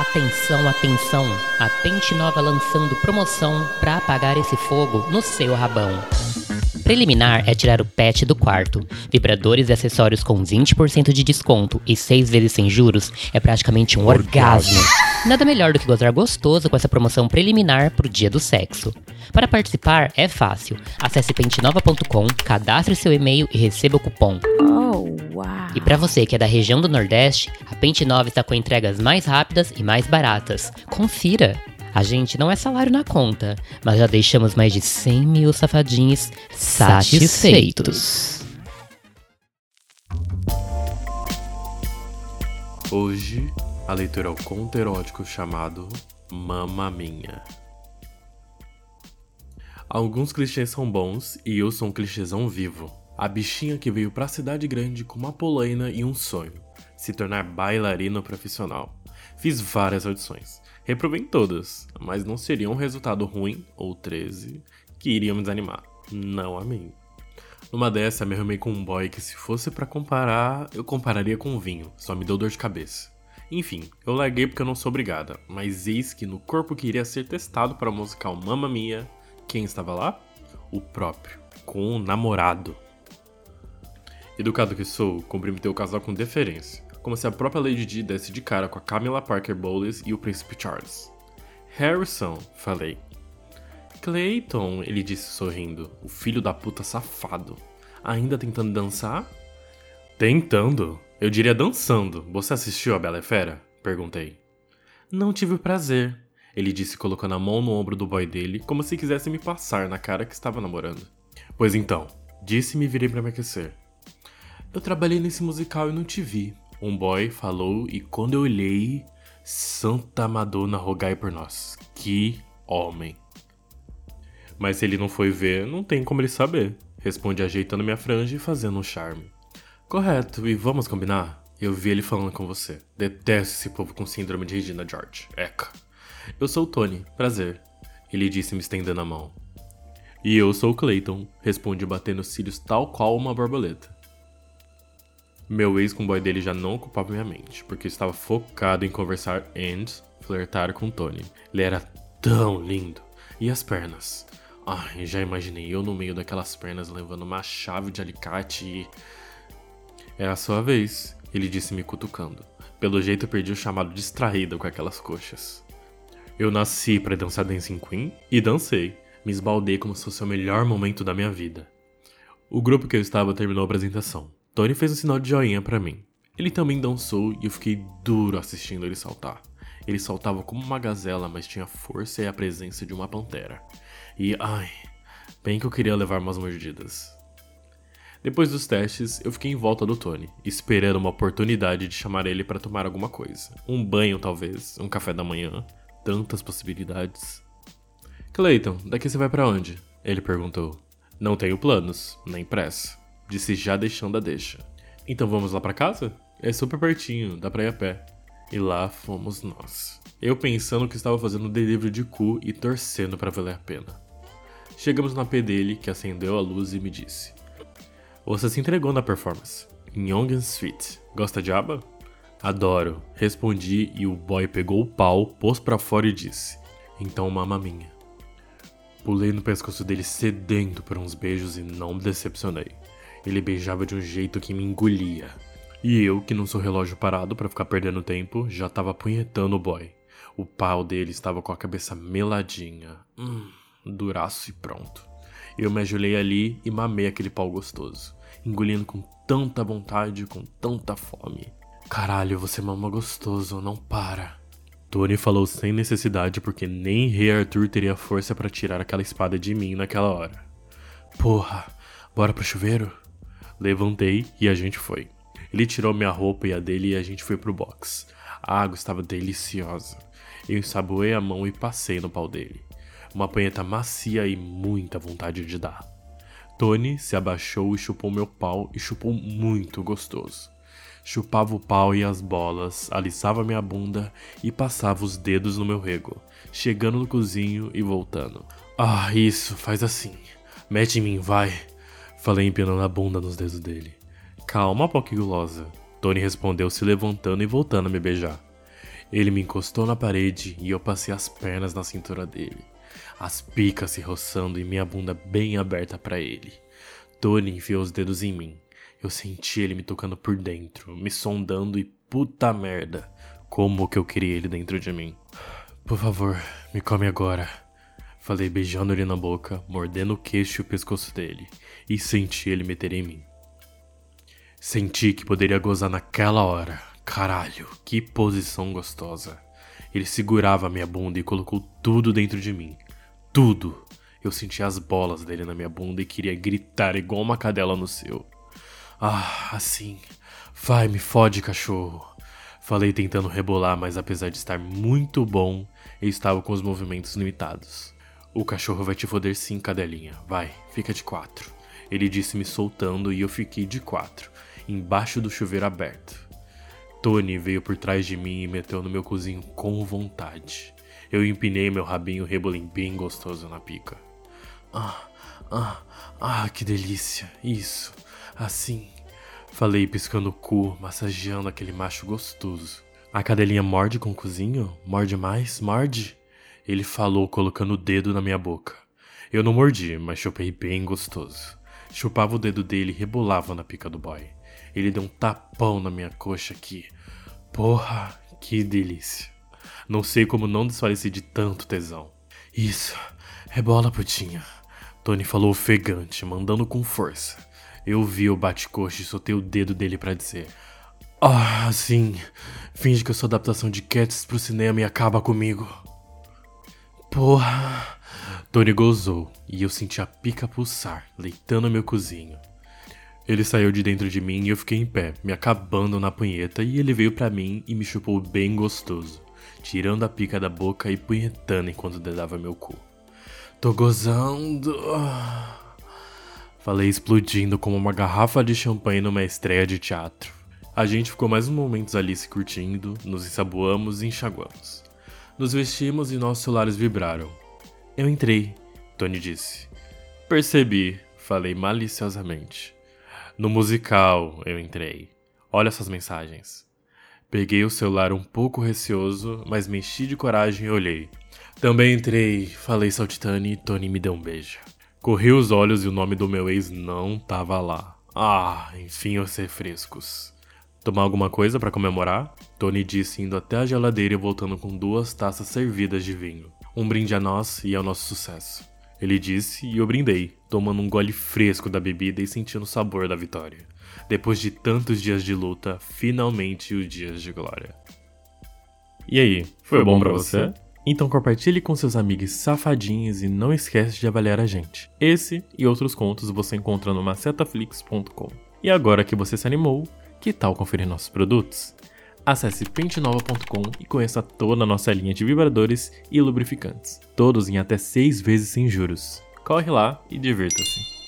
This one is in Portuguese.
Atenção, atenção! A Pente Nova lançando promoção para apagar esse fogo no seu rabão. Preliminar é tirar o pet do quarto. Vibradores e acessórios com 20% de desconto e 6 vezes sem juros é praticamente um orgasmo. Nada melhor do que gozar gostoso com essa promoção preliminar pro dia do sexo. Para participar é fácil. Acesse pentenova.com, cadastre seu e-mail e receba o cupom. Oh, uau! E para você que é da região do Nordeste, a Pente Nova está com entregas mais rápidas e mais baratas. Confira! A gente não é salário na conta, mas já deixamos mais de 100 mil safadinhos satisfeitos. Hoje, a leitura é o conto erótico chamado Mama Minha. Alguns clichês são bons e eu sou um clichêzão vivo. A bichinha que veio pra cidade grande com uma polaina e um sonho: se tornar bailarina profissional. Fiz várias audições, reprovei todas, mas não seria um resultado ruim, ou 13, que iriam me desanimar. Não amei. Numa dessa, me arrumei com um boy que, se fosse para comparar, eu compararia com vinho, só me deu dor de cabeça. Enfim, eu larguei porque eu não sou obrigada, mas eis que no corpo que iria ser testado para o musical Mamma Mia, quem estava lá? O próprio, com um namorado. Educado que sou, cumprimentei o casal com deferência, como se a própria Lady Di desse de cara com a Camila Parker Bowles e o Príncipe Charles. Harrison, falei. Clayton, ele disse sorrindo, o filho da puta safado. Ainda tentando dançar? Tentando? Eu diria dançando. Você assistiu a Bela e Fera? Perguntei. Não tive o prazer, ele disse colocando a mão no ombro do boy dele, como se quisesse me passar na cara que estava namorando. Pois então, disse e me virei para me aquecer. Eu trabalhei nesse musical e não te vi. Um boy falou e quando eu olhei, Santa Madonna rogai por nós. Que homem. Mas se ele não foi ver, não tem como ele saber. Responde ajeitando minha franja e fazendo um charme. Correto, e vamos combinar? Eu vi ele falando com você. Detesto esse povo com síndrome de Regina George. Eca. Eu sou o Tony, prazer. Ele disse me estendendo a mão. E eu sou o Clayton, respondi batendo os cílios tal qual uma borboleta. Meu ex com o boy dele já não ocupava minha mente, porque eu estava focado em conversar e flertar com Tony. Ele era tão lindo. E as pernas? Ai, já imaginei eu no meio daquelas pernas levando uma chave de alicate e. É a sua vez, ele disse me cutucando. Pelo jeito perdi o chamado distraído com aquelas coxas. Eu nasci para dançar Dancing Queen e dancei. Me esbaldei como se fosse o melhor momento da minha vida. O grupo que eu estava terminou a apresentação. Tony fez um sinal de joinha para mim. Ele também dançou e eu fiquei duro assistindo ele saltar. Ele saltava como uma gazela, mas tinha força e a presença de uma pantera. E ai, bem que eu queria levar umas mordidas. Depois dos testes, eu fiquei em volta do Tony, esperando uma oportunidade de chamar ele para tomar alguma coisa. Um banho, talvez, um café da manhã. Tantas possibilidades. Clayton, daqui você vai para onde? Ele perguntou. Não tenho planos, nem pressa. Disse já deixando a deixa. Então vamos lá para casa? É super pertinho, dá pra ir a pé. E lá fomos nós. Eu pensando que estava fazendo delivery de cu e torcendo para valer a pena. Chegamos no AP dele, que acendeu a luz e me disse: Você se entregou na performance. Young and Sweet. Gosta de aba? Adoro. Respondi e o boy pegou o pau, pôs para fora e disse: Então mama minha. Pulei no pescoço dele sedento por uns beijos e não me decepcionei. Ele beijava de um jeito que me engolia. E eu, que não sou relógio parado para ficar perdendo tempo, já tava punhetando o boy. O pau dele estava com a cabeça meladinha. Hum, duraço e pronto. Eu me ajoelhei ali e mamei aquele pau gostoso, engolindo com tanta vontade, com tanta fome. Caralho, você mama gostoso, não para. Tony falou sem necessidade porque nem Rei Arthur teria força para tirar aquela espada de mim naquela hora. Porra, bora pro chuveiro? Levantei e a gente foi. Ele tirou minha roupa e a dele e a gente foi pro box. A água estava deliciosa. Eu ensaboei a mão e passei no pau dele. Uma punheta macia e muita vontade de dar. Tony se abaixou e chupou meu pau e chupou muito gostoso. Chupava o pau e as bolas, alisava minha bunda e passava os dedos no meu rego, chegando no cozinho e voltando. Ah, isso, faz assim. Mete em mim, vai. Falei empinando a bunda nos dedos dele. Calma, gulosa. Tony respondeu se levantando e voltando a me beijar. Ele me encostou na parede e eu passei as pernas na cintura dele, as picas se roçando e minha bunda bem aberta para ele. Tony enfiou os dedos em mim. Eu senti ele me tocando por dentro, me sondando e puta merda, como que eu queria ele dentro de mim. Por favor, me come agora. Falei beijando ele na boca, mordendo o queixo e o pescoço dele, e senti ele meter em mim. Senti que poderia gozar naquela hora. Caralho, que posição gostosa. Ele segurava minha bunda e colocou tudo dentro de mim. Tudo. Eu senti as bolas dele na minha bunda e queria gritar igual uma cadela no seu. Ah, assim. Vai, me fode, cachorro. Falei tentando rebolar, mas apesar de estar muito bom, eu estava com os movimentos limitados. O cachorro vai te foder sim, cadelinha. Vai, fica de quatro. Ele disse me soltando e eu fiquei de quatro, embaixo do chuveiro aberto. Tony veio por trás de mim e meteu no meu cozinho com vontade. Eu empinei meu rabinho rebolim bem gostoso na pica. Ah, ah, ah, que delícia. Isso, assim. Falei piscando o cu, massageando aquele macho gostoso. A cadelinha morde com o cozinho? Morde mais? Morde? Ele falou colocando o dedo na minha boca. Eu não mordi, mas chupei bem gostoso. Chupava o dedo dele e rebolava na pica do boy. Ele deu um tapão na minha coxa aqui. Porra, que delícia. Não sei como não desfaleci de tanto tesão. Isso, rebola, putinha. Tony falou ofegante, mandando com força. Eu vi o bate-coxa e soltei o dedo dele para dizer: Ah, sim. Finge que eu sou adaptação de Cats pro cinema e acaba comigo. Porra! Tony gozou e eu senti a pica pulsar, leitando meu cozinho. Ele saiu de dentro de mim e eu fiquei em pé, me acabando na punheta, e ele veio para mim e me chupou bem gostoso, tirando a pica da boca e punhetando enquanto dedava meu cu. Tô gozando. Falei explodindo como uma garrafa de champanhe numa estreia de teatro. A gente ficou mais uns momentos ali se curtindo, nos ensaboamos e enxaguamos. Nos vestimos e nossos celulares vibraram. Eu entrei, Tony disse. Percebi, falei maliciosamente. No musical, eu entrei. Olha essas mensagens. Peguei o celular um pouco receoso, mas me enchi de coragem e olhei. Também entrei, falei saltitando e Tony me deu um beijo. Corri os olhos e o nome do meu ex não tava lá. Ah, enfim, os refrescos. Tomar alguma coisa para comemorar? Tony disse indo até a geladeira e voltando com duas taças servidas de vinho. Um brinde a nós e ao nosso sucesso. Ele disse e eu brindei, tomando um gole fresco da bebida e sentindo o sabor da vitória. Depois de tantos dias de luta, finalmente os dias de glória. E aí, foi, bom, para você? Então compartilhe com seus amigos safadinhos e não esquece de avaliar a gente. Esse e outros contos você encontra no macetaflix.com. E agora que você se animou, que tal conferir nossos produtos? Acesse pentenova.com e conheça toda a nossa linha de vibradores e lubrificantes, todos em até 6 vezes sem juros. Corre lá e divirta-se!